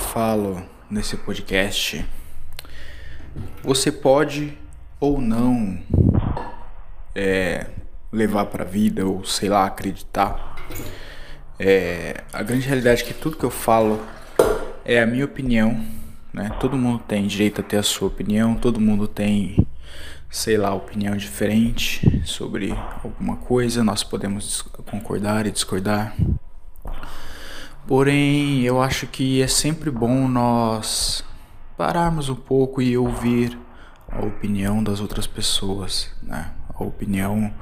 falo nesse podcast, você pode ou não é, levar para a vida ou sei lá acreditar. É, a grande realidade é que tudo que eu falo é a minha opinião, né? Todo mundo tem direito a ter a sua opinião, todo mundo tem, sei lá, opinião diferente sobre alguma coisa. Nós podemos concordar e discordar. Porém, eu acho que é sempre bom nós pararmos um pouco e ouvir a opinião das outras pessoas, né? A opinião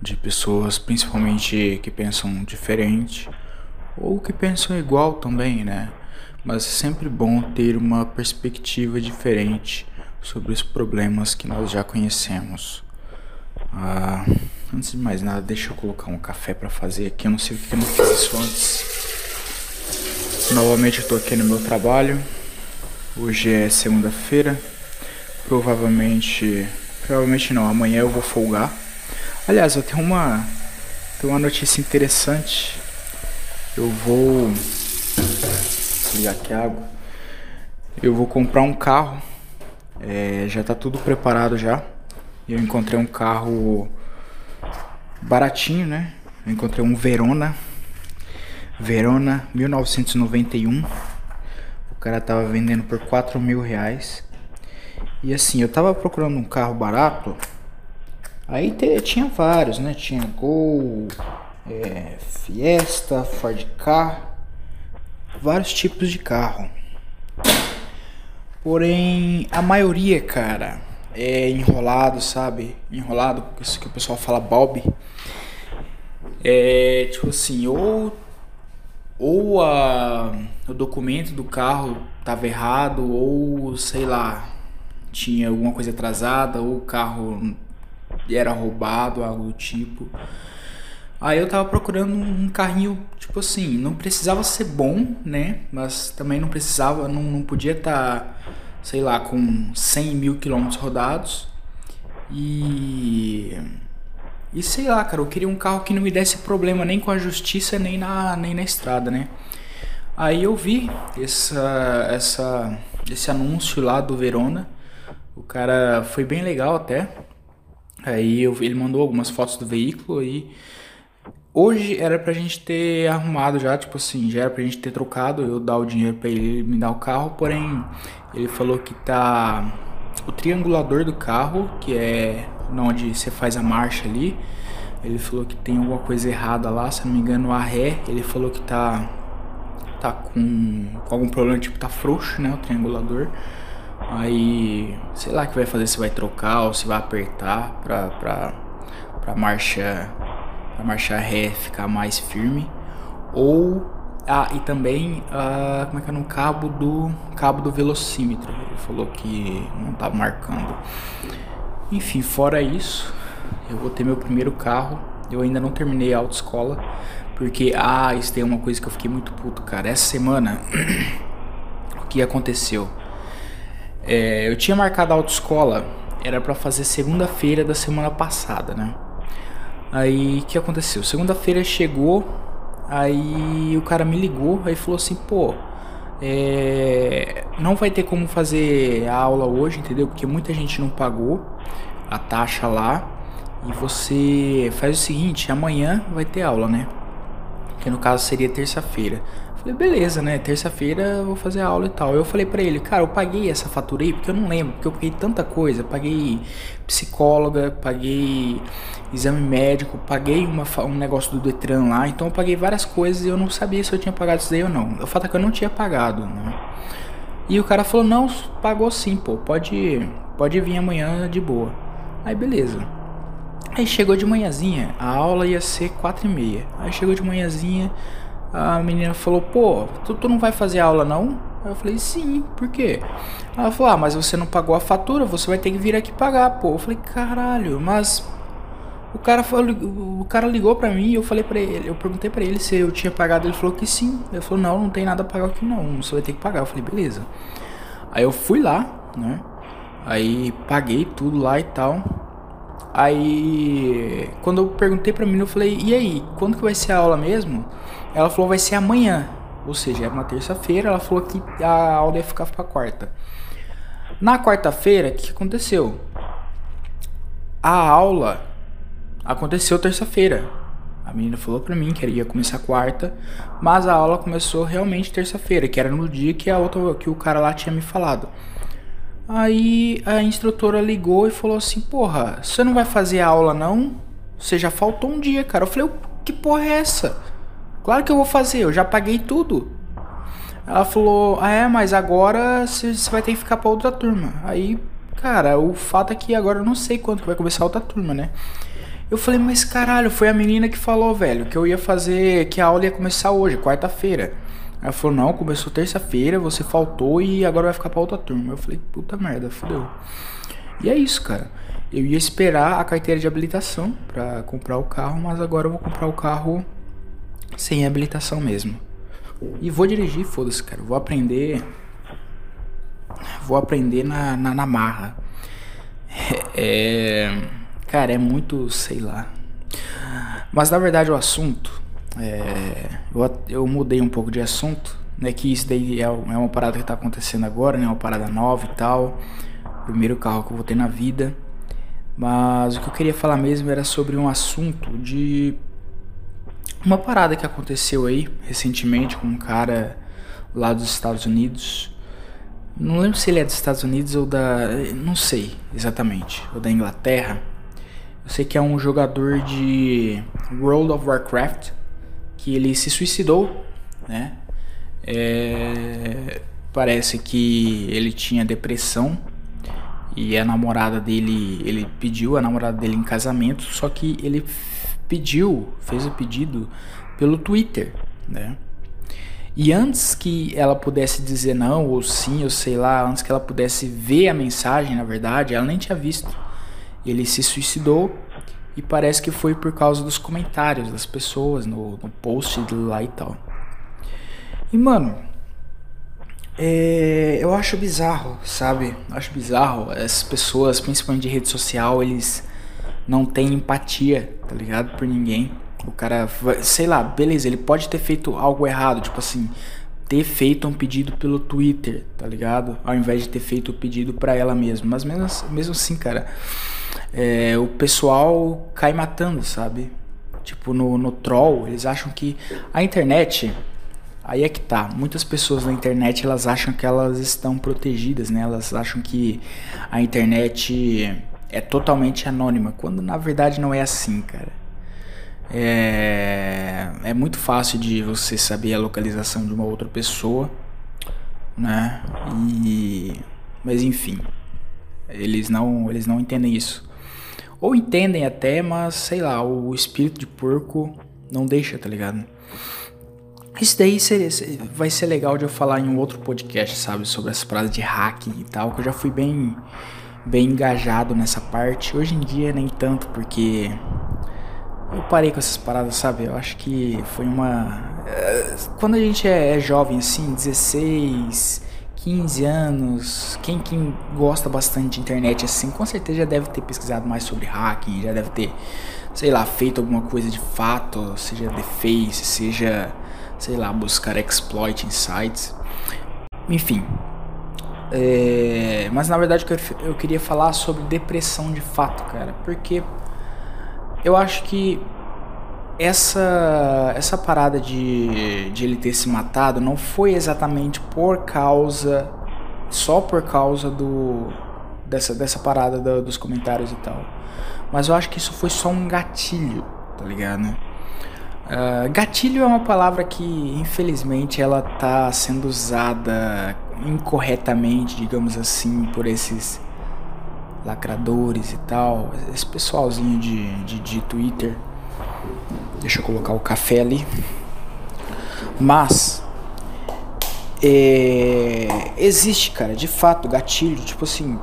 de pessoas, principalmente que pensam diferente ou que pensam igual também, né? Mas é sempre bom ter uma perspectiva diferente sobre os problemas que nós já conhecemos. Ah, antes de mais nada, deixa eu colocar um café para fazer aqui. Eu não sei porque eu não fiz isso antes. Novamente eu tô aqui no meu trabalho. Hoje é segunda-feira. Provavelmente. Provavelmente não, amanhã eu vou folgar. Aliás, eu tenho uma. Tenho uma notícia interessante. Eu vou. Ligar aqui a água. Eu vou comprar um carro. É, já tá tudo preparado já. Eu encontrei um carro baratinho, né? Eu encontrei um Verona Verona 1991. O cara tava vendendo por 4 mil reais. E assim, eu tava procurando um carro barato. Aí tinha vários, né? Tinha Gol, é, Fiesta, Ford Car, vários tipos de carro. Porém, a maioria, cara, é enrolado, sabe? Enrolado, isso que o pessoal fala Bob. É tipo assim, ou ou a, o documento do carro estava errado, ou sei lá, tinha alguma coisa atrasada, ou o carro era roubado, algo do tipo. Aí eu tava procurando um carrinho, tipo assim, não precisava ser bom, né? Mas também não precisava, não, não podia estar, tá, sei lá, com 100 mil quilômetros rodados. E e sei lá, cara, eu queria um carro que não me desse problema nem com a justiça, nem na, nem na estrada, né? Aí eu vi essa, essa, esse anúncio lá do Verona. O cara foi bem legal até. Aí eu, ele mandou algumas fotos do veículo e hoje era pra gente ter arrumado já, tipo assim, já era pra gente ter trocado, eu dar o dinheiro ele, ele me dar o carro, porém ele falou que tá o triangulador do carro, que é onde você faz a marcha ali. Ele falou que tem alguma coisa errada lá, se não me engano, a ré, ele falou que tá tá com, com algum problema, tipo tá frouxo, né, o triangulador. Aí, sei lá que vai fazer, se vai trocar ou se vai apertar pra, pra, pra marcha pra marcha ré ficar mais firme. Ou ah, e também ah, como é que é no cabo do cabo do velocímetro. Ele falou que não tá marcando. Enfim, fora isso, eu vou ter meu primeiro carro. Eu ainda não terminei a autoescola. Porque, ah, isso tem uma coisa que eu fiquei muito puto, cara. Essa semana, o que aconteceu? É, eu tinha marcado a autoescola, era para fazer segunda-feira da semana passada, né? Aí, o que aconteceu? Segunda-feira chegou, aí o cara me ligou, aí falou assim, pô, é, não vai ter como fazer a aula hoje, entendeu? Porque muita gente não pagou a taxa lá. E você faz o seguinte: amanhã vai ter aula, né? Que no caso seria terça-feira. Falei, beleza, né? Terça-feira vou fazer aula e tal. Eu falei pra ele, cara, eu paguei essa fatura aí porque eu não lembro, porque eu paguei tanta coisa. Paguei psicóloga, paguei exame médico, paguei uma, um negócio do Detran lá. Então eu paguei várias coisas e eu não sabia se eu tinha pagado isso daí ou não. O fato é que eu não tinha pagado, né? E o cara falou, não, pagou sim, pô, pode, pode vir amanhã de boa. Aí beleza. Aí chegou de manhãzinha, a aula ia ser quatro e meia. Aí chegou de manhãzinha, a menina falou, pô, tu, tu não vai fazer aula não? Eu falei, sim, por quê? Ela falou, ah, mas você não pagou a fatura, você vai ter que vir aqui pagar, pô. Eu falei, caralho, mas o cara falou, o cara ligou pra mim e eu falei pra ele, eu perguntei pra ele se eu tinha pagado, ele falou que sim. Ele falou, não, não tem nada a pagar aqui não, você vai ter que pagar. Eu falei, beleza. Aí eu fui lá, né? Aí paguei tudo lá e tal. Aí quando eu perguntei pra mim, eu falei, e aí, quando que vai ser a aula mesmo? Ela falou, vai ser amanhã. Ou seja, era uma terça-feira, ela falou que a aula ia ficar pra quarta. Na quarta-feira, o que aconteceu? A aula aconteceu terça-feira. A menina falou pra mim que ia começar quarta, mas a aula começou realmente terça-feira, que era no dia que a outra que o cara lá tinha me falado. Aí a instrutora ligou e falou assim: "Porra, você não vai fazer a aula não? Você já faltou um dia, cara". Eu falei: "Que porra é essa?" Claro que eu vou fazer, eu já paguei tudo. Ela falou: Ah, é, mas agora você vai ter que ficar pra outra turma. Aí, cara, o fato é que agora eu não sei quando vai começar a outra turma, né? Eu falei, mas caralho, foi a menina que falou, velho, que eu ia fazer, que a aula ia começar hoje, quarta-feira. Ela falou, não, começou terça-feira, você faltou e agora vai ficar pra outra turma. Eu falei, puta merda, fodeu. E é isso, cara. Eu ia esperar a carteira de habilitação para comprar o carro, mas agora eu vou comprar o carro sem habilitação mesmo. E vou dirigir, foda-se, cara. Vou aprender. Vou aprender na, na, na marra. É, é, cara, é muito, sei lá. Mas na verdade o assunto. É, eu, eu mudei um pouco de assunto. Né, que isso daí é, é uma parada que tá acontecendo agora, né? Uma parada nova e tal. Primeiro carro que eu vou ter na vida. Mas o que eu queria falar mesmo era sobre um assunto de uma parada que aconteceu aí recentemente com um cara lá dos Estados Unidos. Não lembro se ele é dos Estados Unidos ou da. Não sei exatamente. Ou da Inglaterra. Eu sei que é um jogador de World of Warcraft que ele se suicidou, né? É, parece que ele tinha depressão e a namorada dele, ele pediu a namorada dele em casamento, só que ele pediu, fez o pedido pelo Twitter, né? E antes que ela pudesse dizer não ou sim, ou sei lá, antes que ela pudesse ver a mensagem, na verdade, ela nem tinha visto. Ele se suicidou e parece que foi por causa dos comentários das pessoas no, no post lá e tal. E mano, é, eu acho bizarro, sabe? acho bizarro essas pessoas, principalmente de rede social, eles não tem empatia, tá ligado? Por ninguém. O cara, sei lá, beleza, ele pode ter feito algo errado, tipo assim, ter feito um pedido pelo Twitter, tá ligado? Ao invés de ter feito o pedido para ela mesma. Mas mesmo, mesmo assim, cara, é, o pessoal cai matando, sabe? Tipo, no, no troll, eles acham que a internet. Aí é que tá. Muitas pessoas na internet elas acham que elas estão protegidas, né? Elas acham que a internet é totalmente anônima, quando na verdade não é assim, cara. É, é muito fácil de você saber a localização de uma outra pessoa, né? E mas enfim, eles não eles não entendem isso. Ou entendem até, mas sei lá, o espírito de porco não deixa, tá ligado? Isso daí seria, vai ser legal de eu falar em um outro podcast, sabe? Sobre as paradas de hacking e tal, que eu já fui bem bem engajado nessa parte. Hoje em dia nem tanto, porque eu parei com essas paradas, sabe? Eu acho que foi uma. Eh, quando a gente é, é jovem, assim, 16, 15 anos, quem, quem gosta bastante de internet, assim, com certeza já deve ter pesquisado mais sobre hacking, já deve ter, sei lá, feito alguma coisa de fato, seja deface, seja, sei lá, buscar exploit em sites. Enfim, é, mas na verdade eu queria falar sobre depressão de fato, cara, porque eu acho que essa essa parada de, de ele ter se matado não foi exatamente por causa só por causa do dessa dessa parada do, dos comentários e tal, mas eu acho que isso foi só um gatilho, tá ligado? Uh, gatilho é uma palavra que infelizmente ela tá sendo usada incorretamente, digamos assim, por esses lacradores e tal, esse pessoalzinho de, de, de Twitter. Deixa eu colocar o café ali. Mas é, existe, cara, de fato, gatilho. Tipo assim,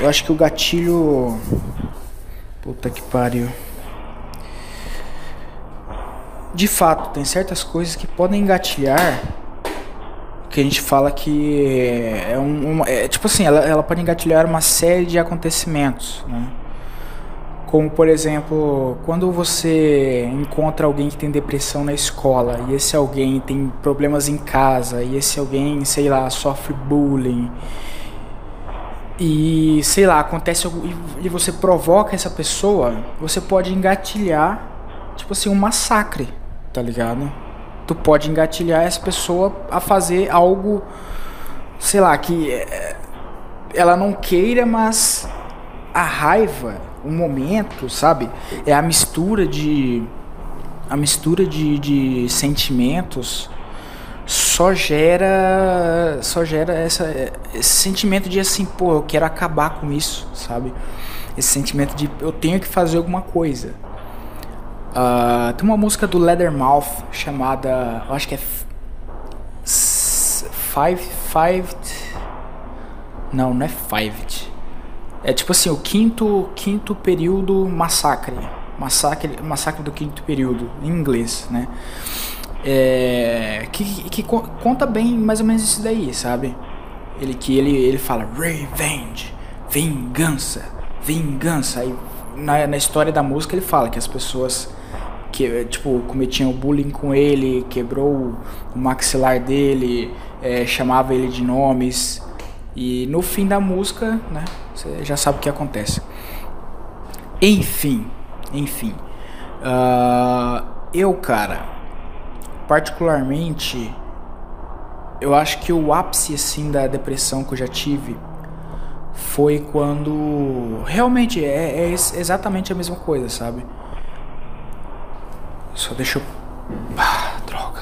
eu acho que o gatilho. Puta que pariu. De fato, tem certas coisas que podem engatilhar que a gente fala que é, um, uma, é tipo assim, ela, ela pode engatilhar uma série de acontecimentos, né? Como, por exemplo, quando você encontra alguém que tem depressão na escola e esse alguém tem problemas em casa e esse alguém, sei lá, sofre bullying e sei lá, acontece e você provoca essa pessoa, você pode engatilhar, tipo assim, um massacre, tá ligado? Tu pode engatilhar essa pessoa a fazer algo, sei lá, que eh, ela não queira, mas a raiva, o momento, sabe? É a mistura de a mistura de, de sentimentos só gera só gera essa, esse sentimento de assim, pô, eu quero acabar com isso, sabe? Esse sentimento de eu tenho que fazer alguma coisa. Uh, tem uma música do Leathermouth chamada, eu acho que é Five Five Não, não é Five. É tipo assim, o quinto quinto período massacre. Massacre, massacre do quinto período em inglês, né? É, que, que conta bem mais ou menos isso daí, sabe? Ele que ele, ele fala revenge, vingança, vingança. Aí na, na história da música ele fala que as pessoas que tipo cometiam bullying com ele, quebrou o maxilar dele, é, chamava ele de nomes e no fim da música, né? Você já sabe o que acontece. Enfim, enfim, uh, eu cara particularmente, eu acho que o ápice assim da depressão que eu já tive foi quando realmente é, é exatamente a mesma coisa, sabe? Só deixa eu. Ah, droga.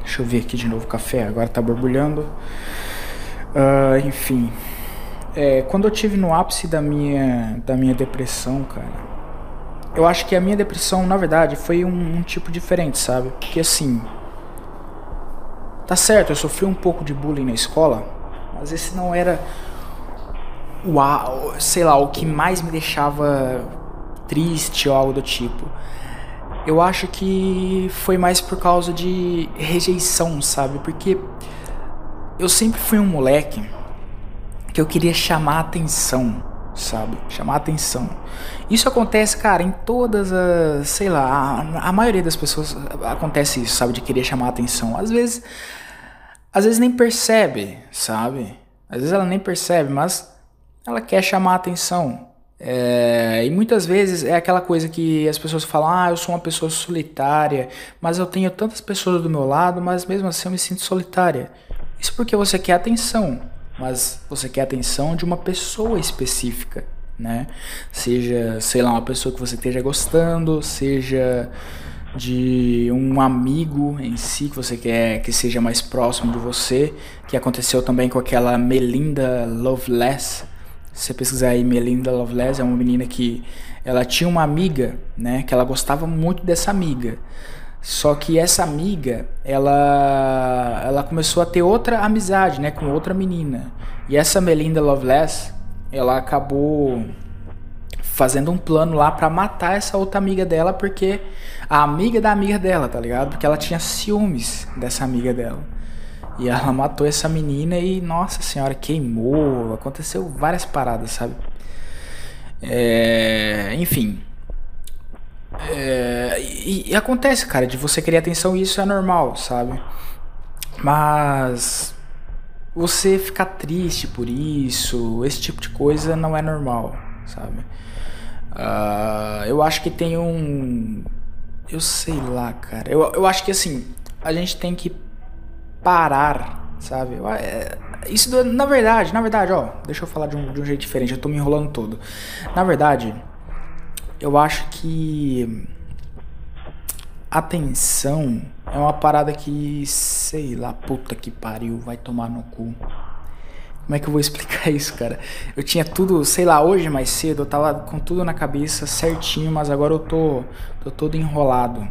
Deixa eu ver aqui de novo o café. Agora tá borbulhando. Uh, enfim. É, quando eu tive no ápice da minha, da minha depressão, cara. Eu acho que a minha depressão, na verdade, foi um, um tipo diferente, sabe? Porque assim. Tá certo, eu sofri um pouco de bullying na escola, mas esse não era o, sei lá, o que mais me deixava triste ou algo do tipo. Eu acho que foi mais por causa de rejeição, sabe? Porque eu sempre fui um moleque que eu queria chamar atenção, sabe? Chamar atenção. Isso acontece, cara, em todas as, sei lá, a, a maioria das pessoas acontece isso, sabe, de querer chamar atenção. Às vezes às vezes nem percebe, sabe? Às vezes ela nem percebe, mas ela quer chamar atenção. É, e muitas vezes é aquela coisa que as pessoas falam: ah, eu sou uma pessoa solitária, mas eu tenho tantas pessoas do meu lado, mas mesmo assim eu me sinto solitária. Isso porque você quer atenção, mas você quer atenção de uma pessoa específica, né? Seja, sei lá, uma pessoa que você esteja gostando, seja de um amigo em si que você quer que seja mais próximo de você, que aconteceu também com aquela Melinda Loveless. Se você pesquisar aí Melinda Loveless, é uma menina que ela tinha uma amiga, né, que ela gostava muito dessa amiga. Só que essa amiga, ela ela começou a ter outra amizade, né, com outra menina. E essa Melinda Loveless, ela acabou fazendo um plano lá para matar essa outra amiga dela, porque a amiga da amiga dela, tá ligado? Porque ela tinha ciúmes dessa amiga dela. E ela matou essa menina e, nossa senhora, queimou. Aconteceu várias paradas, sabe? É, enfim. É, e, e, acontece, cara, de você querer atenção, isso é normal, sabe? Mas você ficar triste por isso, esse tipo de coisa não é normal, sabe? Uh, eu acho que tem um. Eu sei lá, cara. Eu, eu acho que assim, a gente tem que parar, sabe? É, isso, na verdade, na verdade, ó, deixa eu falar de um, de um jeito diferente, eu tô me enrolando todo. Na verdade, eu acho que atenção é uma parada que, sei lá, puta que pariu, vai tomar no cu. Como é que eu vou explicar isso, cara? Eu tinha tudo, sei lá, hoje mais cedo eu tava com tudo na cabeça certinho, mas agora eu tô, tô todo enrolado.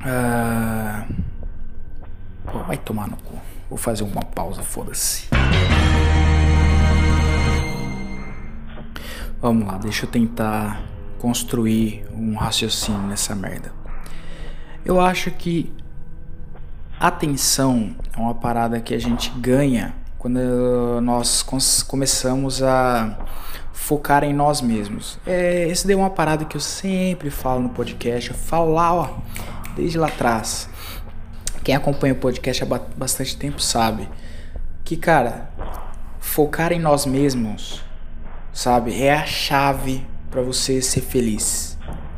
Uh... Pô, vai tomar no cu. Vou fazer uma pausa, foda-se. Vamos lá, deixa eu tentar construir um raciocínio nessa merda. Eu acho que atenção é uma parada que a gente ganha quando nós começamos a focar em nós mesmos. É, esse daí é uma parada que eu sempre falo no podcast. Eu falo lá, ó, desde lá atrás. Quem acompanha o podcast há bastante tempo sabe que, cara, focar em nós mesmos, sabe, é a chave para você ser feliz.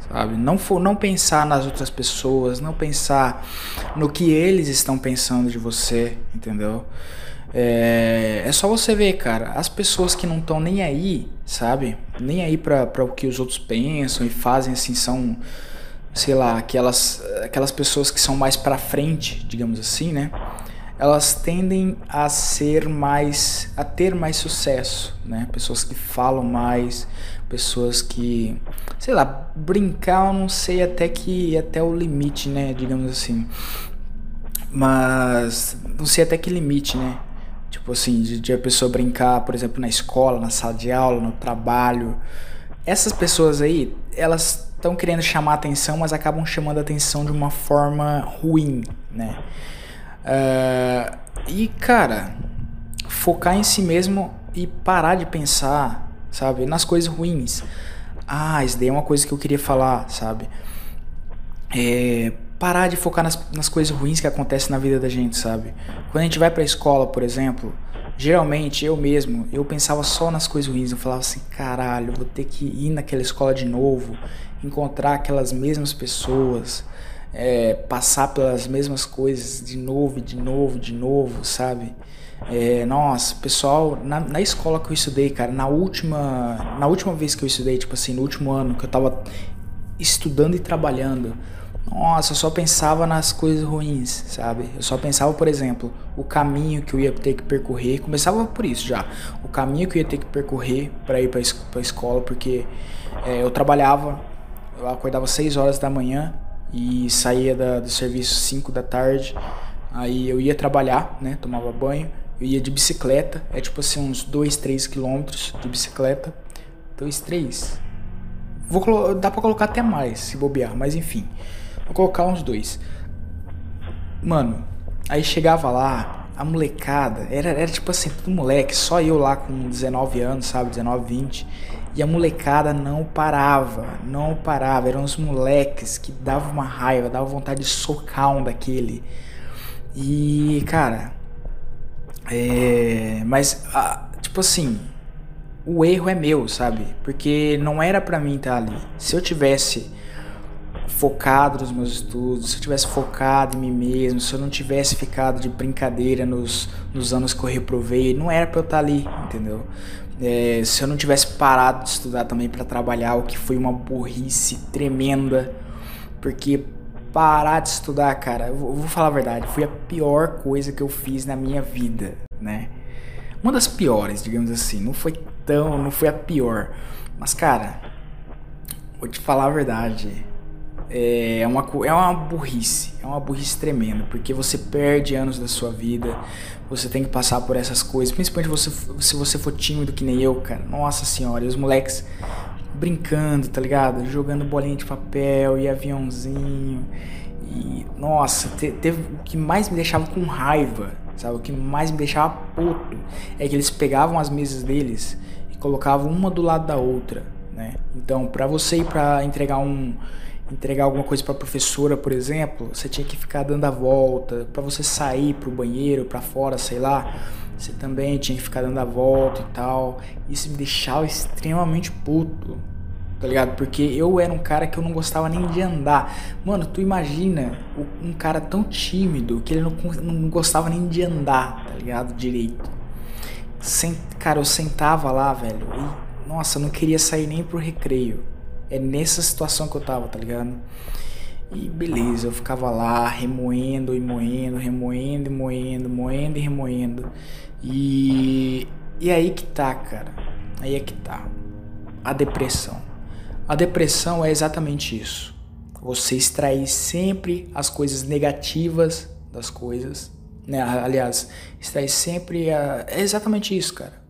Sabe? Não for não pensar nas outras pessoas, não pensar no que eles estão pensando de você, entendeu? É, é só você ver, cara, as pessoas que não estão nem aí, sabe? Nem aí para o que os outros pensam e fazem assim são sei lá, aquelas aquelas pessoas que são mais para frente, digamos assim, né? Elas tendem a ser mais a ter mais sucesso, né? Pessoas que falam mais, pessoas que, sei lá, brincar, eu não sei até que até o limite, né, digamos assim. Mas não sei até que limite, né? Tipo assim, de, de a pessoa brincar, por exemplo, na escola, na sala de aula, no trabalho. Essas pessoas aí, elas estão querendo chamar atenção, mas acabam chamando atenção de uma forma ruim, né? Uh, e cara, focar em si mesmo e parar de pensar, sabe, nas coisas ruins. Ah, isso daí é uma coisa que eu queria falar, sabe? É, parar de focar nas, nas coisas ruins que acontecem na vida da gente, sabe? Quando a gente vai pra escola, por exemplo, geralmente eu mesmo, eu pensava só nas coisas ruins. Eu falava assim, caralho, vou ter que ir naquela escola de novo, encontrar aquelas mesmas pessoas, é, passar pelas mesmas coisas de novo, de novo, de novo, sabe? É, nossa, pessoal, na, na escola que eu estudei, cara, na última, na última vez que eu estudei, tipo assim, no último ano que eu tava estudando e trabalhando, nossa, eu só pensava nas coisas ruins, sabe? Eu só pensava, por exemplo, o caminho que eu ia ter que percorrer. Começava por isso já. O caminho que eu ia ter que percorrer para ir para a escola, porque é, eu trabalhava, eu acordava 6 horas da manhã e saía da, do serviço 5 da tarde. Aí eu ia trabalhar, né? Tomava banho. Eu ia de bicicleta, é tipo assim, uns 2, 3 quilômetros de bicicleta. 2, 3. Vou, dá pra colocar até mais, se bobear, mas enfim. Vou colocar uns dois. Mano, aí chegava lá, a molecada, era, era tipo assim, tudo moleque, só eu lá com 19 anos, sabe, 19, 20. E a molecada não parava, não parava. Eram os moleques que davam uma raiva, davam vontade de socar um daquele. E, cara, é. Mas, tipo assim, o erro é meu, sabe? Porque não era para mim estar ali. Se eu tivesse focado nos meus estudos, se eu tivesse focado em mim mesmo, se eu não tivesse ficado de brincadeira nos, nos anos que eu reprovei, não era para eu estar ali, entendeu? É, se eu não tivesse parado de estudar também para trabalhar, o que foi uma burrice tremenda, porque parar de estudar, cara, eu vou, falar a verdade, foi a pior coisa que eu fiz na minha vida, né? Uma das piores, digamos assim, não foi tão, não foi a pior, mas cara, vou te falar a verdade, é uma, é uma burrice, é uma burrice tremenda, porque você perde anos da sua vida, você tem que passar por essas coisas, principalmente você, se você for tímido que nem eu, cara. Nossa senhora, e os moleques brincando, tá ligado? Jogando bolinha de papel e aviãozinho. E nossa, te, teve o que mais me deixava com raiva, sabe? O que mais me deixava puto é que eles pegavam as mesas deles e colocavam uma do lado da outra, né? Então, para você ir para entregar um entregar alguma coisa para a professora, por exemplo, você tinha que ficar dando a volta. Para você sair para o banheiro, para fora, sei lá, você também tinha que ficar dando a volta e tal. Isso me deixava extremamente puto, tá ligado? Porque eu era um cara que eu não gostava nem de andar. Mano, tu imagina um cara tão tímido que ele não, não gostava nem de andar, tá ligado? Direito. Sent, cara, eu sentava lá, velho, e nossa, eu não queria sair nem pro recreio é nessa situação que eu tava, tá ligado? E beleza, eu ficava lá remoendo e moendo, remoendo e moendo, moendo e remoendo. E, e aí que tá, cara. Aí é que tá. A depressão. A depressão é exatamente isso. Você extrair sempre as coisas negativas das coisas. Né? Aliás, extrair sempre. A... É exatamente isso, cara.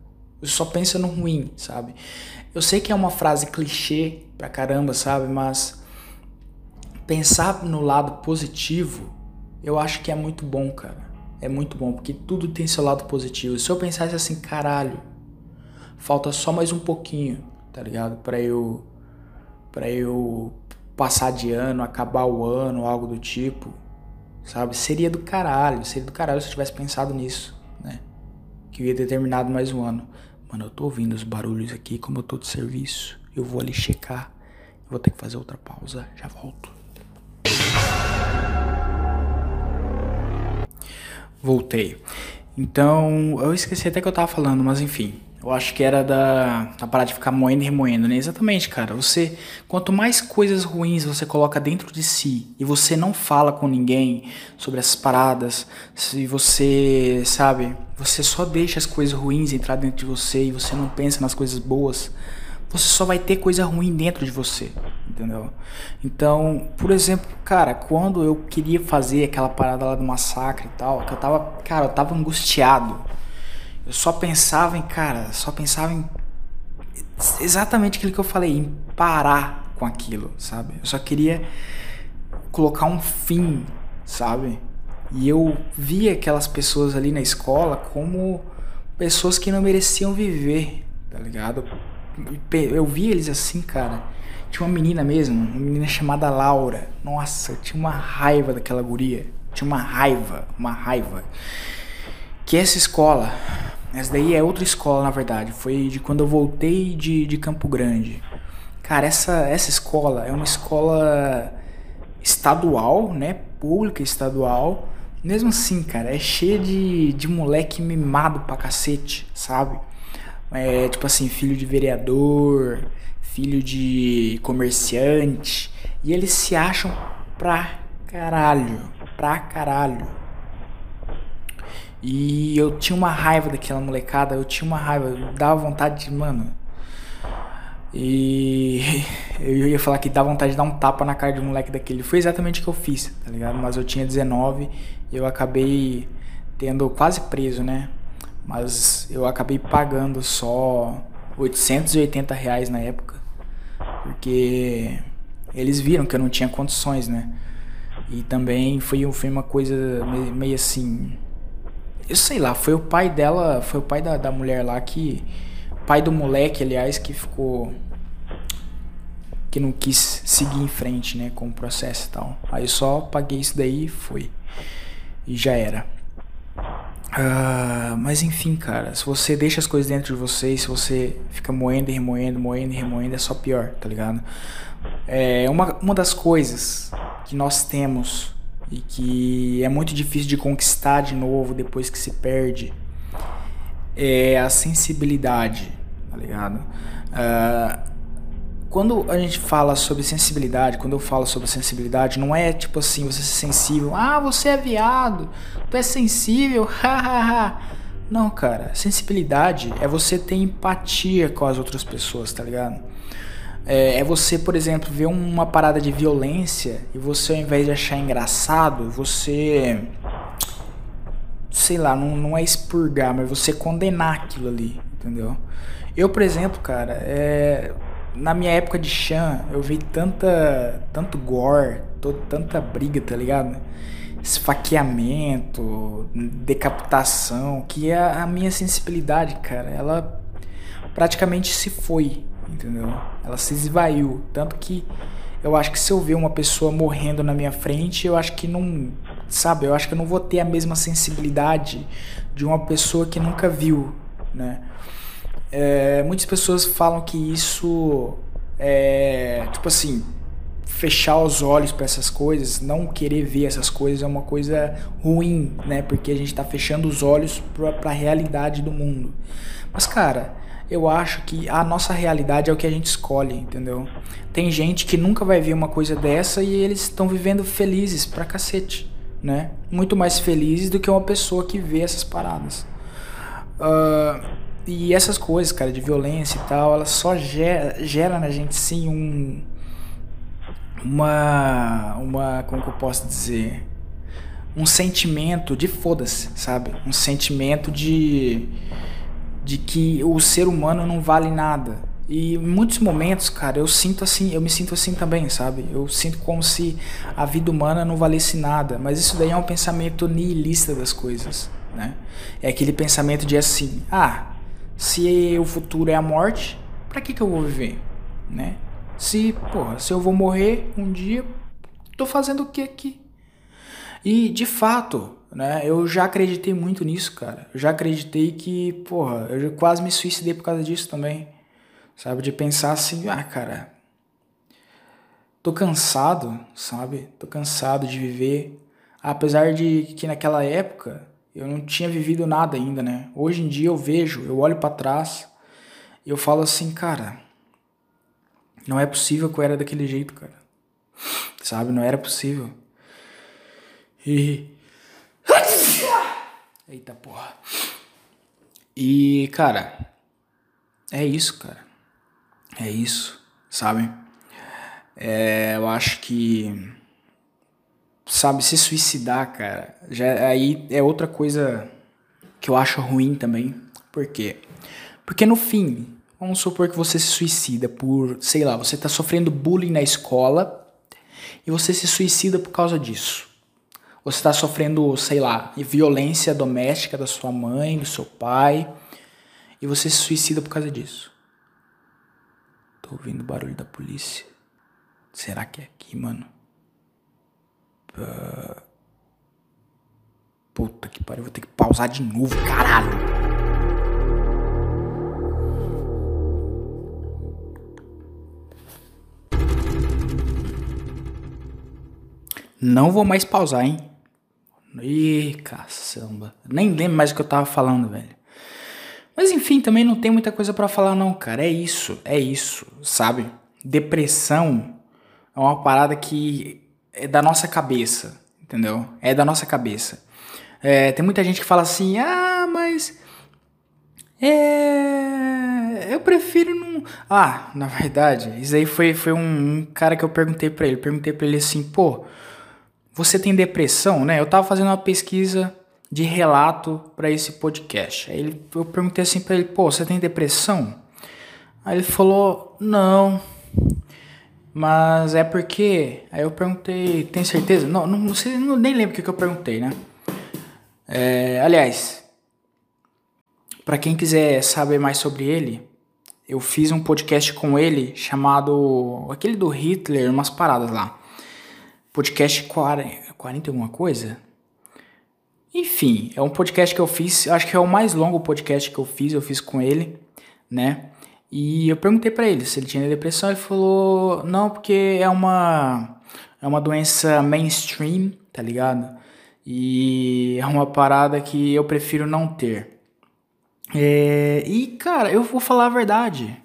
Você só pensa no ruim, sabe? Eu sei que é uma frase clichê pra caramba, sabe? Mas pensar no lado positivo, eu acho que é muito bom, cara. É muito bom, porque tudo tem seu lado positivo. Se eu pensasse assim, caralho, falta só mais um pouquinho, tá ligado? Para eu para eu passar de ano, acabar o ano, algo do tipo, sabe? Seria do caralho, seria do caralho se eu tivesse pensado nisso, né? Que eu ia ter terminado mais um ano. Mano, eu tô ouvindo os barulhos aqui, como eu tô de serviço, eu vou ali checar. Vou ter que fazer outra pausa, já volto. Voltei. Então, eu esqueci até que eu tava falando, mas enfim. Eu acho que era da, da parada de ficar moendo e remoendo, né? Exatamente, cara. Você, quanto mais coisas ruins você coloca dentro de si e você não fala com ninguém sobre essas paradas, se você, sabe, você só deixa as coisas ruins entrar dentro de você e você não pensa nas coisas boas, você só vai ter coisa ruim dentro de você, entendeu? Então, por exemplo, cara, quando eu queria fazer aquela parada lá do massacre e tal, que eu tava, cara, eu tava angustiado. Eu só pensava em, cara, só pensava em exatamente aquilo que eu falei, em parar com aquilo, sabe? Eu só queria colocar um fim, sabe? E eu via aquelas pessoas ali na escola como pessoas que não mereciam viver, tá ligado? Eu vi eles assim, cara. Tinha uma menina mesmo, uma menina chamada Laura. Nossa, eu tinha uma raiva daquela guria. Tinha uma raiva, uma raiva. Que essa escola, essa daí é outra escola na verdade. Foi de quando eu voltei de, de Campo Grande. Cara, essa, essa escola é uma escola estadual, né? Pública estadual. Mesmo assim, cara, é cheia de, de moleque mimado pra cacete, sabe? é, tipo assim, filho de vereador, filho de comerciante, e eles se acham pra caralho, pra caralho. E eu tinha uma raiva daquela molecada, eu tinha uma raiva, eu dava vontade de, mano. E eu ia falar que dá vontade de dar um tapa na cara de um moleque daquele. Foi exatamente o que eu fiz, tá ligado? Mas eu tinha 19 e eu acabei tendo quase preso, né? Mas eu acabei pagando só 880 reais na época. Porque eles viram que eu não tinha condições, né? E também foi, foi uma coisa meio assim. Eu sei lá, foi o pai dela, foi o pai da, da mulher lá que. Pai do moleque, aliás, que ficou. Que não quis seguir em frente, né, com o processo e tal. Aí eu só paguei isso daí e foi. E já era. Uh, mas enfim, cara, se você deixa as coisas dentro de você, se você fica moendo e remoendo, moendo e remoendo, é só pior, tá ligado? É uma, uma das coisas que nós temos e que é muito difícil de conquistar de novo depois que se perde é a sensibilidade, tá ligado? Uh, quando a gente fala sobre sensibilidade, quando eu falo sobre sensibilidade, não é tipo assim, você ser sensível, ah, você é viado, tu é sensível, hahaha. não, cara, sensibilidade é você ter empatia com as outras pessoas, tá ligado? É, é, você, por exemplo, ver uma parada de violência e você, ao invés de achar engraçado, você. Sei lá, não, não é expurgar, mas você condenar aquilo ali, entendeu? Eu, por exemplo, cara, é na minha época de Chan, eu vi tanta, tanto gore, todo, tanta briga, tá ligado? Esfaqueamento, decapitação, que a, a minha sensibilidade, cara, ela praticamente se foi, entendeu? Ela se esvaiu, tanto que eu acho que se eu ver uma pessoa morrendo na minha frente, eu acho que não, sabe, eu acho que eu não vou ter a mesma sensibilidade de uma pessoa que nunca viu, né? É, muitas pessoas falam que isso é tipo assim fechar os olhos para essas coisas, não querer ver essas coisas é uma coisa ruim, né? Porque a gente está fechando os olhos para a realidade do mundo. Mas cara, eu acho que a nossa realidade é o que a gente escolhe, entendeu? Tem gente que nunca vai ver uma coisa dessa e eles estão vivendo felizes pra cacete, né? Muito mais felizes do que uma pessoa que vê essas paradas. Uh, e essas coisas, cara, de violência e tal, ela só gera, gera na gente sim um uma uma como que eu posso dizer, um sentimento de foda-se, sabe? Um sentimento de de que o ser humano não vale nada. E em muitos momentos, cara, eu sinto assim, eu me sinto assim também, sabe? Eu sinto como se a vida humana não valesse nada, mas isso daí é um pensamento nihilista das coisas, né? É aquele pensamento de assim, ah, Se o futuro é a morte, para que que eu vou viver, né? Se, porra, se eu vou morrer um dia, tô fazendo o que aqui? E de fato, né, eu já acreditei muito nisso, cara. Eu já acreditei que, porra, eu quase me suicidei por causa disso também. Sabe, de pensar assim, ah, cara, tô cansado, sabe? Tô cansado de viver. Apesar de que naquela época eu não tinha vivido nada ainda, né? Hoje em dia eu vejo, eu olho para trás e eu falo assim, cara, não é possível que eu era daquele jeito, cara. Sabe? Não era possível. E. Eita porra. E, cara, é isso, cara. É isso, sabe? É, eu acho que. Sabe, se suicidar, cara, já aí é outra coisa que eu acho ruim também. Por quê? Porque no fim, vamos supor que você se suicida por, sei lá, você tá sofrendo bullying na escola e você se suicida por causa disso. Você está sofrendo, sei lá, violência doméstica da sua mãe, do seu pai, e você se suicida por causa disso. Tô ouvindo barulho da polícia. Será que é aqui, mano? Puta que pariu, vou ter que pausar de novo, caralho. Não vou mais pausar, hein? Ih, caçamba. Nem lembro mais o que eu tava falando, velho. Mas enfim, também não tem muita coisa para falar não, cara. É isso, é isso, sabe? Depressão é uma parada que é da nossa cabeça, entendeu? É da nossa cabeça. É, tem muita gente que fala assim, ah, mas é, eu prefiro não. Ah, na verdade, isso aí foi, foi um, um cara que eu perguntei para ele. Perguntei para ele assim, pô, você tem depressão, né? Eu tava fazendo uma pesquisa de relato para esse podcast. Aí ele, eu perguntei assim para ele, pô, você tem depressão? Aí ele falou, não. Mas é porque. Aí eu perguntei, tem certeza? Não, não, não sei, não, nem lembro o que, que eu perguntei, né? É, aliás, para quem quiser saber mais sobre ele, eu fiz um podcast com ele chamado. aquele do Hitler, umas paradas lá. Podcast 40, 40 alguma coisa? Enfim, é um podcast que eu fiz, acho que é o mais longo podcast que eu fiz, eu fiz com ele, né? E eu perguntei para ele se ele tinha depressão, ele falou: "Não, porque é uma é uma doença mainstream, tá ligado? E é uma parada que eu prefiro não ter". É, e cara, eu vou falar a verdade.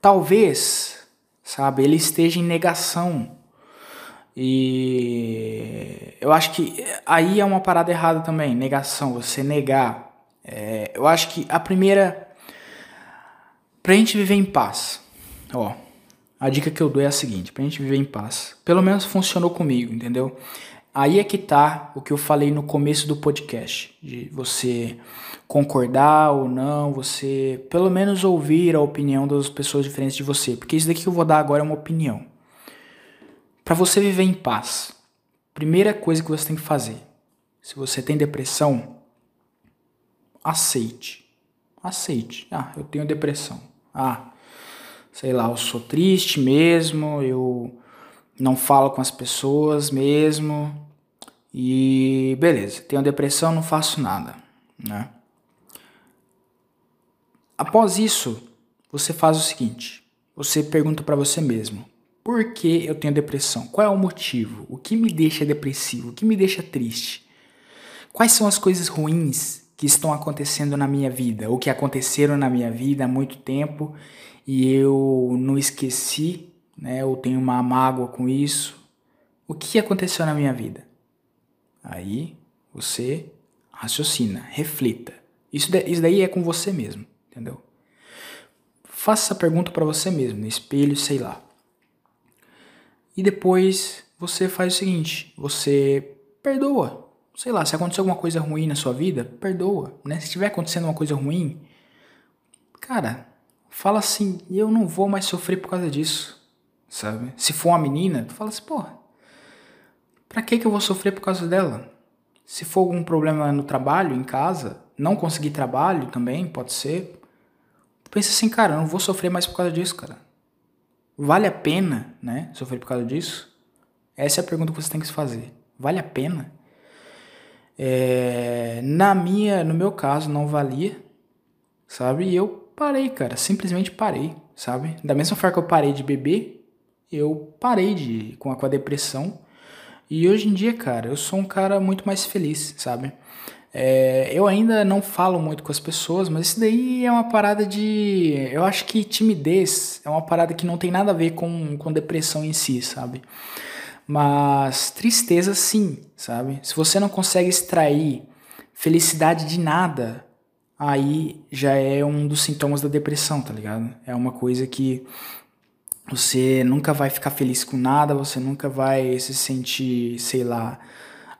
Talvez, sabe, ele esteja em negação e eu acho que aí é uma parada errada também, negação, você negar. É, eu acho que a primeira. Pra gente viver em paz, ó, a dica que eu dou é a seguinte: pra gente viver em paz, pelo menos funcionou comigo, entendeu? Aí é que tá o que eu falei no começo do podcast, de você concordar ou não, você pelo menos ouvir a opinião das pessoas diferentes de você, porque isso daqui que eu vou dar agora é uma opinião. Para você viver em paz, primeira coisa que você tem que fazer, se você tem depressão, aceite. Aceite. Ah, eu tenho depressão. Ah, sei lá, eu sou triste mesmo, eu não falo com as pessoas mesmo. E beleza, tenho depressão, não faço nada, né? Após isso, você faz o seguinte: você pergunta para você mesmo: por que eu tenho depressão? Qual é o motivo? O que me deixa depressivo? O que me deixa triste? Quais são as coisas ruins que estão acontecendo na minha vida ou que aconteceram na minha vida há muito tempo e eu não esqueci, né? Ou tenho uma mágoa com isso? O que aconteceu na minha vida? Aí você raciocina, reflita. Isso, daí é com você mesmo, entendeu? Faça essa pergunta para você mesmo, no espelho, sei lá. E depois você faz o seguinte: você perdoa. Sei lá, se aconteceu alguma coisa ruim na sua vida, perdoa, né? Se estiver acontecendo uma coisa ruim, cara, fala assim: eu não vou mais sofrer por causa disso, sabe? Se for uma menina, tu fala assim: porra, pra que, que eu vou sofrer por causa dela? Se for algum problema no trabalho, em casa, não conseguir trabalho também, pode ser. tu pensa assim, cara, eu não vou sofrer mais por causa disso, cara. Vale a pena, né, sofrer por causa disso? Essa é a pergunta que você tem que se fazer. Vale a pena? É, na minha, no meu caso, não valia, sabe? E eu parei, cara, simplesmente parei, sabe? Da mesma forma que eu parei de beber, eu parei de com a, com a depressão. E hoje em dia, cara, eu sou um cara muito mais feliz, sabe? É, eu ainda não falo muito com as pessoas, mas isso daí é uma parada de. Eu acho que timidez é uma parada que não tem nada a ver com, com depressão em si, sabe? Mas tristeza sim, sabe? Se você não consegue extrair felicidade de nada, aí já é um dos sintomas da depressão, tá ligado? É uma coisa que você nunca vai ficar feliz com nada, você nunca vai se sentir, sei lá,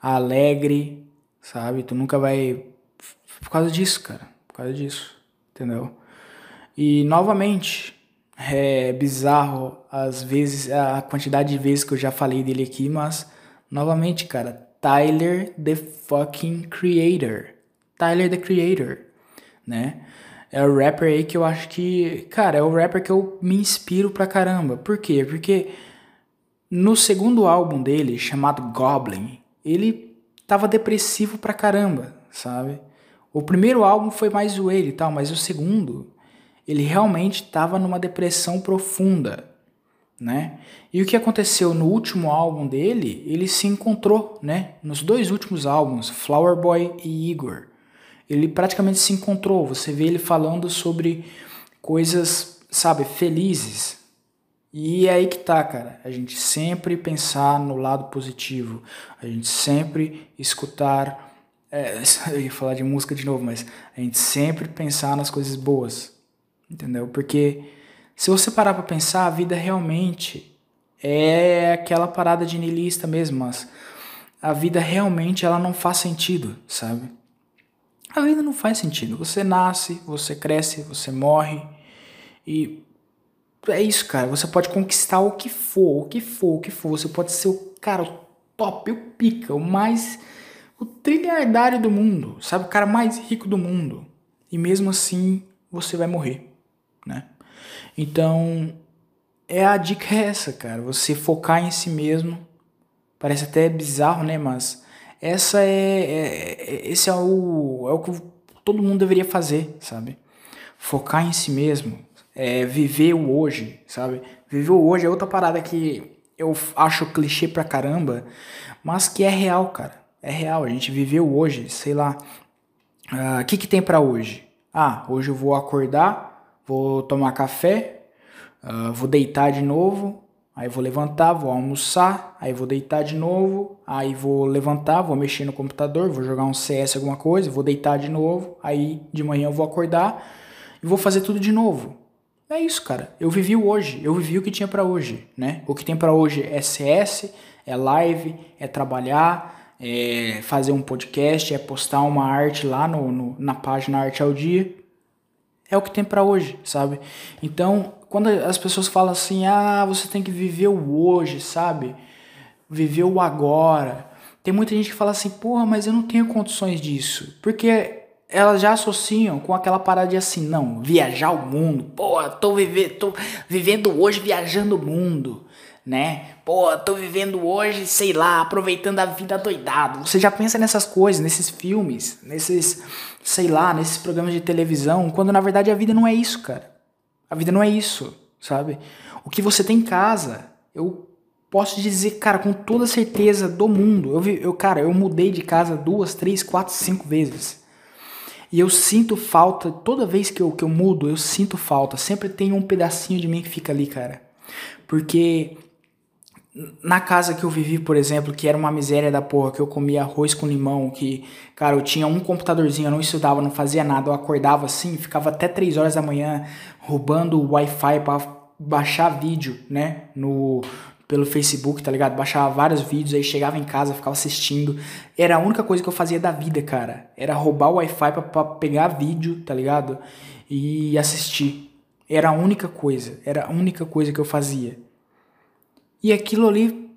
alegre, sabe? Tu nunca vai. Por causa disso, cara. Por causa disso, entendeu? E novamente, é bizarro às vezes a quantidade de vezes que eu já falei dele aqui, mas novamente, cara, Tyler the fucking Creator. Tyler the Creator, né? É o rapper aí que eu acho que, cara, é o rapper que eu me inspiro pra caramba. Por quê? Porque no segundo álbum dele, chamado Goblin, ele tava depressivo pra caramba, sabe? O primeiro álbum foi mais zoeiro e tal, mas o segundo, ele realmente estava numa depressão profunda, né? E o que aconteceu no último álbum dele, ele se encontrou, né? Nos dois últimos álbuns, Flower Boy e Igor, ele praticamente se encontrou. Você vê ele falando sobre coisas, sabe, felizes. E é aí que tá, cara. A gente sempre pensar no lado positivo. A gente sempre escutar. É, eu ia falar de música de novo, mas a gente sempre pensar nas coisas boas entendeu? Porque se você parar para pensar, a vida realmente é aquela parada de niilista mesmo, mas a vida realmente ela não faz sentido, sabe? A vida não faz sentido. Você nasce, você cresce, você morre e é isso, cara. Você pode conquistar o que for, o que for, o que for. Você pode ser o cara o top, o pica, o mais o trilhardário do mundo, sabe? O cara mais rico do mundo. E mesmo assim, você vai morrer né? Então, é a dica é essa, cara. Você focar em si mesmo. Parece até bizarro, né? Mas essa é, é, é esse é o é o que todo mundo deveria fazer, sabe? Focar em si mesmo, é viver o hoje, sabe? Viver o hoje é outra parada que eu acho clichê pra caramba, mas que é real, cara. É real, a gente viveu hoje, sei lá. O uh, ah, que que tem para hoje? Ah, hoje eu vou acordar, vou tomar café, uh, vou deitar de novo, aí vou levantar, vou almoçar, aí vou deitar de novo, aí vou levantar, vou mexer no computador, vou jogar um CS alguma coisa, vou deitar de novo, aí de manhã eu vou acordar e vou fazer tudo de novo. É isso, cara. Eu vivi o hoje, eu vivi o que tinha para hoje, né? O que tem para hoje é CS, é live, é trabalhar, é fazer um podcast, é postar uma arte lá no, no na página Arte ao Dia é o que tem para hoje, sabe? Então, quando as pessoas falam assim, ah, você tem que viver o hoje, sabe? Viver o agora. Tem muita gente que fala assim, porra, mas eu não tenho condições disso. Porque elas já associam com aquela parada de assim, não, viajar o mundo. Porra, tô, vive, tô vivendo hoje viajando o mundo né? Pô, tô vivendo hoje, sei lá, aproveitando a vida doidado. Você já pensa nessas coisas, nesses filmes, nesses, sei lá, nesses programas de televisão, quando na verdade a vida não é isso, cara. A vida não é isso, sabe? O que você tem em casa, eu posso dizer, cara, com toda certeza do mundo. Eu, eu cara, eu mudei de casa duas, três, quatro, cinco vezes. E eu sinto falta, toda vez que eu, que eu mudo, eu sinto falta. Sempre tem um pedacinho de mim que fica ali, cara. Porque na casa que eu vivi, por exemplo, que era uma miséria da porra, que eu comia arroz com limão, que, cara, eu tinha um computadorzinho, eu não estudava, não fazia nada, eu acordava assim, ficava até 3 horas da manhã roubando o Wi-Fi para baixar vídeo, né, no pelo Facebook, tá ligado? Baixava vários vídeos, aí chegava em casa, ficava assistindo. Era a única coisa que eu fazia da vida, cara. Era roubar o Wi-Fi pra, pra pegar vídeo, tá ligado? E assistir. Era a única coisa, era a única coisa que eu fazia. E aquilo ali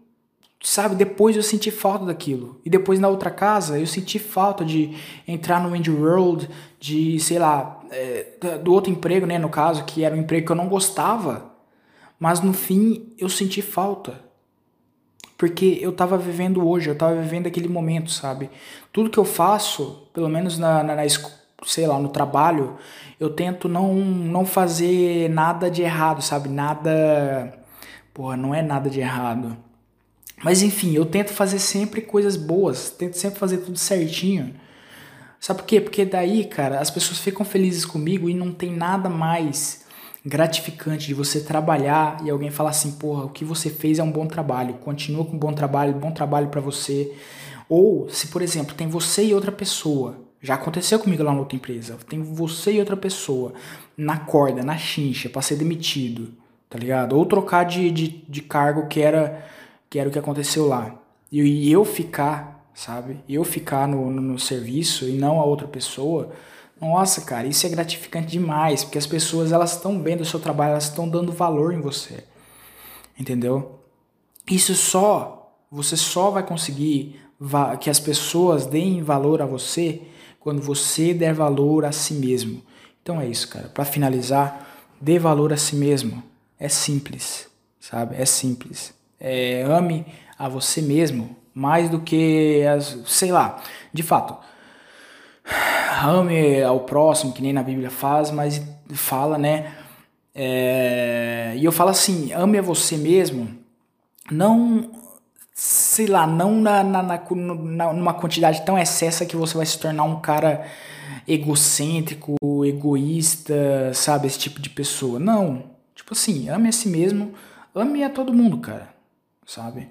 sabe, depois eu senti falta daquilo. E depois na outra casa eu senti falta de entrar no Indie World, de, sei lá, é, do outro emprego, né, no caso, que era um emprego que eu não gostava. Mas no fim eu senti falta. Porque eu tava vivendo hoje, eu tava vivendo aquele momento, sabe? Tudo que eu faço, pelo menos na, na, na sei lá, no trabalho, eu tento não, não fazer nada de errado, sabe? Nada. Porra, não é nada de errado mas enfim, eu tento fazer sempre coisas boas, tento sempre fazer tudo certinho. Sabe por quê? Porque daí, cara, as pessoas ficam felizes comigo e não tem nada mais gratificante de você trabalhar e alguém falar assim, porra, o que você fez é um bom trabalho, continua com um bom trabalho, bom trabalho para você. Ou se, por exemplo, tem você e outra pessoa, já aconteceu comigo lá na outra empresa, tem você e outra pessoa na corda, na chincha, para ser demitido, tá ligado? Ou trocar de, de, de cargo que era que era o que aconteceu lá. E eu ficar, sabe? Eu ficar no, no, no serviço e não a outra pessoa. Nossa, cara, isso é gratificante demais, porque as pessoas elas estão vendo o seu trabalho, elas estão dando valor em você. Entendeu? Isso só você só vai conseguir que as pessoas deem valor a você quando você der valor a si mesmo. Então é isso, cara. Para finalizar, dê valor a si mesmo. É simples, sabe? É simples é, ame a você mesmo mais do que as, sei lá, de fato. Ame ao próximo, que nem na Bíblia faz, mas fala, né? É, e eu falo assim, ame a você mesmo, não, sei lá, não na, na, na, numa quantidade tão excessa que você vai se tornar um cara egocêntrico, egoísta, sabe? Esse tipo de pessoa. Não. Tipo assim, ame a si mesmo, ame a todo mundo, cara sabe?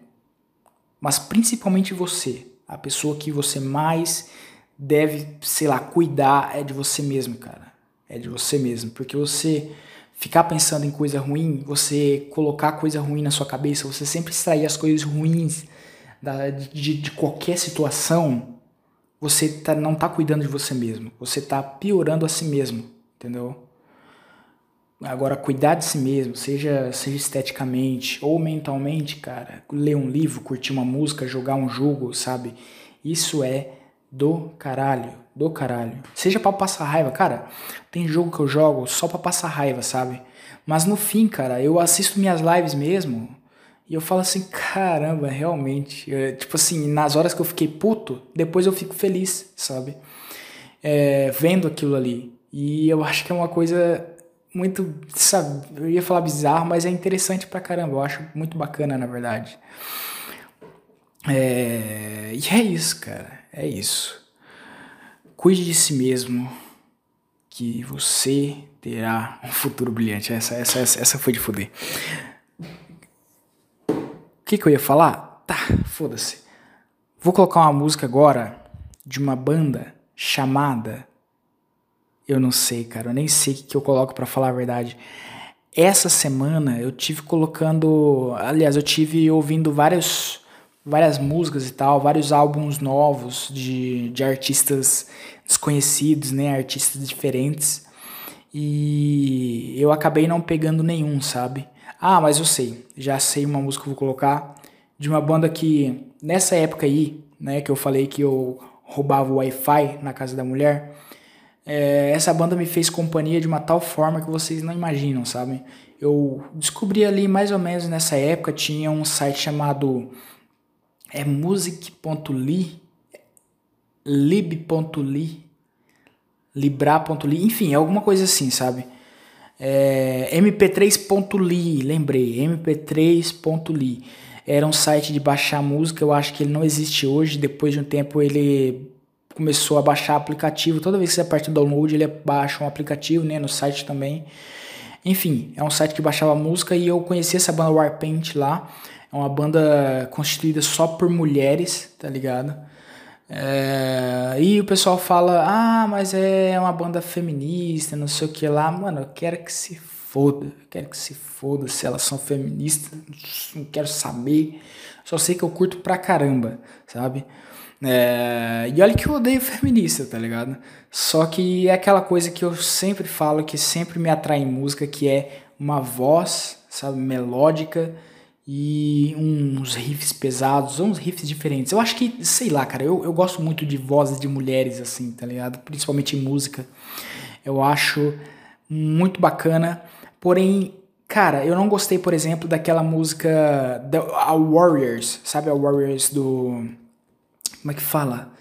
Mas principalmente você, a pessoa que você mais deve, sei lá, cuidar é de você mesmo, cara. É de você mesmo, porque você ficar pensando em coisa ruim, você colocar coisa ruim na sua cabeça, você sempre extrair as coisas ruins da, de, de qualquer situação, você tá, não tá cuidando de você mesmo. Você tá piorando a si mesmo, entendeu? Agora, cuidar de si mesmo, seja, seja esteticamente ou mentalmente, cara, ler um livro, curtir uma música, jogar um jogo, sabe? Isso é do caralho, do caralho. Seja para passar raiva, cara, tem jogo que eu jogo só para passar raiva, sabe? Mas no fim, cara, eu assisto minhas lives mesmo e eu falo assim, caramba, realmente. Eu, tipo assim, nas horas que eu fiquei puto, depois eu fico feliz, sabe? É, vendo aquilo ali. E eu acho que é uma coisa muito, sabe, eu ia falar bizarro, mas é interessante pra caramba, eu acho muito bacana, na verdade. É, e é isso, cara, é isso. Cuide de si mesmo, que você terá um futuro brilhante. Essa, essa, essa, essa foi de foder. O que, que eu ia falar? Tá, foda-se. Vou colocar uma música agora de uma banda chamada eu não sei, cara. Eu nem sei o que eu coloco para falar a verdade. Essa semana eu tive colocando. Aliás, eu tive ouvindo várias, várias músicas e tal, vários álbuns novos de, de artistas desconhecidos, né? Artistas diferentes. E eu acabei não pegando nenhum, sabe? Ah, mas eu sei. Já sei uma música que eu vou colocar. De uma banda que, nessa época aí, né, que eu falei que eu roubava o Wi-Fi na casa da mulher. É, essa banda me fez companhia de uma tal forma que vocês não imaginam, sabe? Eu descobri ali mais ou menos nessa época, tinha um site chamado é music.ly, lib.ly, libra.ly, enfim, alguma coisa assim, sabe? É, mp3.ly, lembrei, mp3.ly. Era um site de baixar música, eu acho que ele não existe hoje, depois de um tempo ele começou a baixar aplicativo. Toda vez que você aperta o download, ele baixa um aplicativo, né? No site também. Enfim, é um site que baixava música e eu conheci essa banda Warpaint lá. É uma banda constituída só por mulheres, tá ligado? É... E o pessoal fala, ah, mas é uma banda feminista, não sei o que lá. Mano, eu quero que se foda, eu quero que se foda se elas são feministas, não quero saber. Só sei que eu curto pra caramba, sabe? É, e olha que eu odeio feminista, tá ligado? Só que é aquela coisa que eu sempre falo, que sempre me atrai em música, que é uma voz, sabe, melódica e uns riffs pesados, uns riffs diferentes. Eu acho que, sei lá, cara, eu, eu gosto muito de vozes de mulheres, assim, tá ligado? Principalmente em música. Eu acho muito bacana. Porém, cara, eu não gostei, por exemplo, daquela música da a Warriors, sabe? A Warriors do. Como é que fala?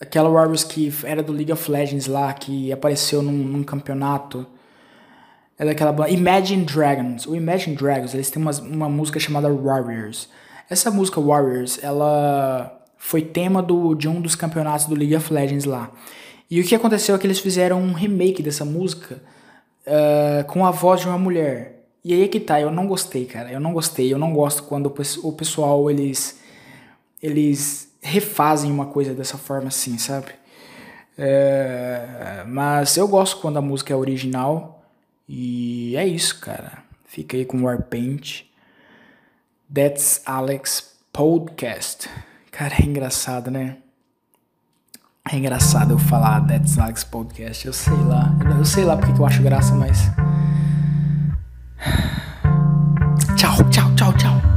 Aquela Warriors que era do League of Legends lá, que apareceu num, num campeonato. É daquela banda. Imagine Dragons. O Imagine Dragons, eles têm uma, uma música chamada Warriors. Essa música Warriors, ela foi tema do, de um dos campeonatos do League of Legends lá. E o que aconteceu é que eles fizeram um remake dessa música uh, com a voz de uma mulher. E aí é que tá, eu não gostei, cara. Eu não gostei. Eu não gosto quando o pessoal, eles. Eles refazem uma coisa dessa forma assim, sabe? É, mas eu gosto quando a música é original. E é isso, cara. Fica aí com Warpaint. That's Alex Podcast. Cara, é engraçado, né? É engraçado eu falar That's Alex Podcast. Eu sei lá. Eu sei lá porque eu acho graça, mas. Tchau, tchau, tchau, tchau.